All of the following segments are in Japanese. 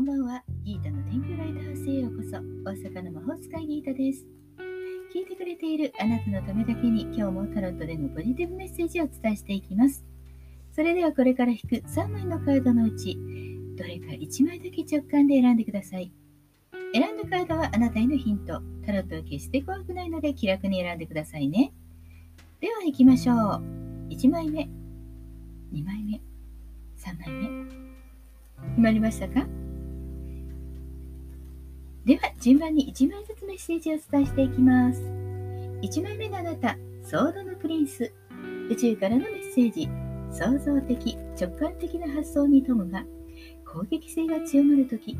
んばんは。ギータの天狗ライトハウスへようこそ。大阪の魔法使いギータです。聞いてくれているあなたのためだけに今日もタロットでのポジティブメッセージをお伝えしていきます。それではこれから引く3枚のカードのうちどれか1枚だけ直感で選んでください。選んだカードはあなたへのヒント。タロットは決して怖くないので気楽に選んでくださいね。では行きましょう。1枚目2枚目3枚目。決まりましたか？では順番に1枚ずつメッセージをお伝えしていきます。1枚目のあなた、ソードのプリンス。宇宙からのメッセージ。創造的、直感的な発想に富むが、攻撃性が強まるとき。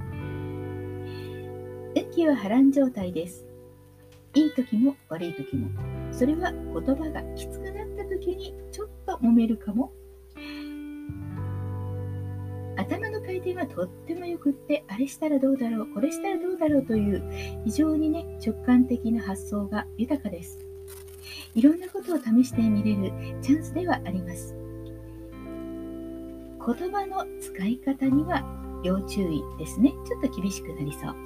運気は波乱状態です。いい時も悪い時も。それは言葉がきつくなった時にちょっと揉めるかも頭の回転はとってもよくって、あれしたらどうだろう、これしたらどうだろうという非常にね、直感的な発想が豊かです。いろんなことを試してみれるチャンスではあります。言葉の使い方には要注意ですね。ちょっと厳しくなりそう。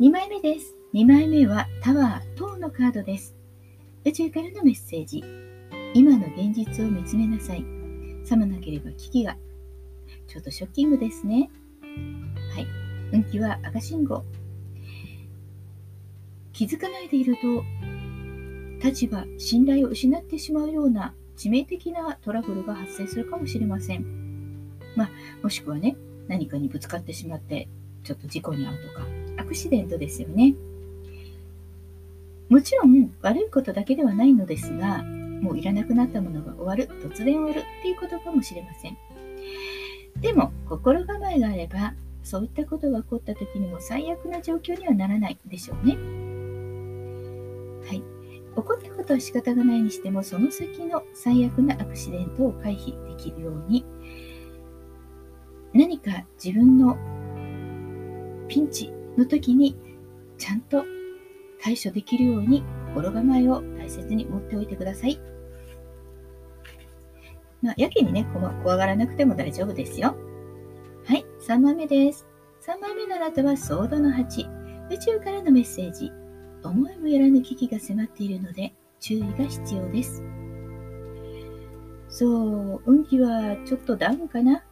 2枚目です。2枚目はタワー、塔のカードです。宇宙からのメッセージ。今の現実を見つめなさい。さもなければ危機がちょっとショッキングですね。はい。運気は赤信号。気づかないでいると、立場、信頼を失ってしまうような致命的なトラブルが発生するかもしれません。まあ、もしくはね、何かにぶつかってしまって、ちょっと事故に遭うとか、アクシデントですよね。もちろん悪いことだけではないのですが、もういらなくなったものが終わる、突然終わるっていうことかもしれません。でも心構えがあればそういったことが起こった時にも最悪な状況にはならないでしょうね。はい。起こったことは仕方がないにしてもその先の最悪なアクシデントを回避できるように何か自分のピンチの時にちゃんと対処できるように心構えを大切に持っておいてください。まあ、やけにね、怖がらなくても大丈夫ですよ。はい、3枚目です。3枚目のあなたはソードの8。宇宙からのメッセージ。思いもよらぬ危機が迫っているので、注意が必要です。そう、運気はちょっとダウンかな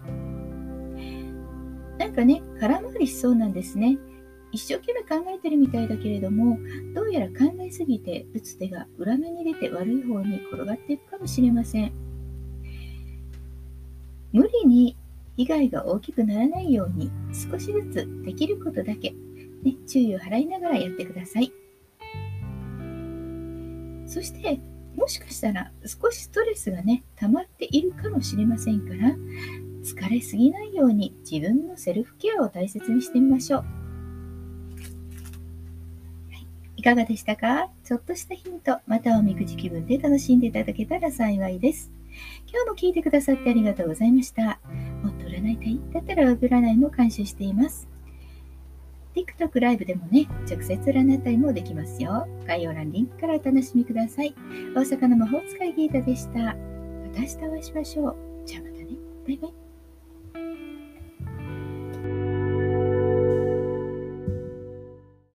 なんかね、空回りしそうなんですね。一生懸命考えてるみたいだけれども、どうやら考えすぎて打つ手が裏目に出て悪い方に転がっていくかもしれません。無理に被害が大きくならないように少しずつできることだけ、ね、注意を払いながらやってください。そしてもしかしたら少しストレスがね溜まっているかもしれませんから疲れすぎないように自分のセルフケアを大切にしてみましょう。いかがでしたか？ちょっとしたヒント、またおみくじ気分で楽しんでいただけたら幸いです。今日も聞いてくださってありがとうございました。もっと占いたい？だったら占いも監修しています。TikTok ライブでもね、直接占いたいもできますよ。概要欄リンクからお楽しみください。大阪の魔法使いギータでした。また明日お会いしましょう。じゃあまたね。バイバイ。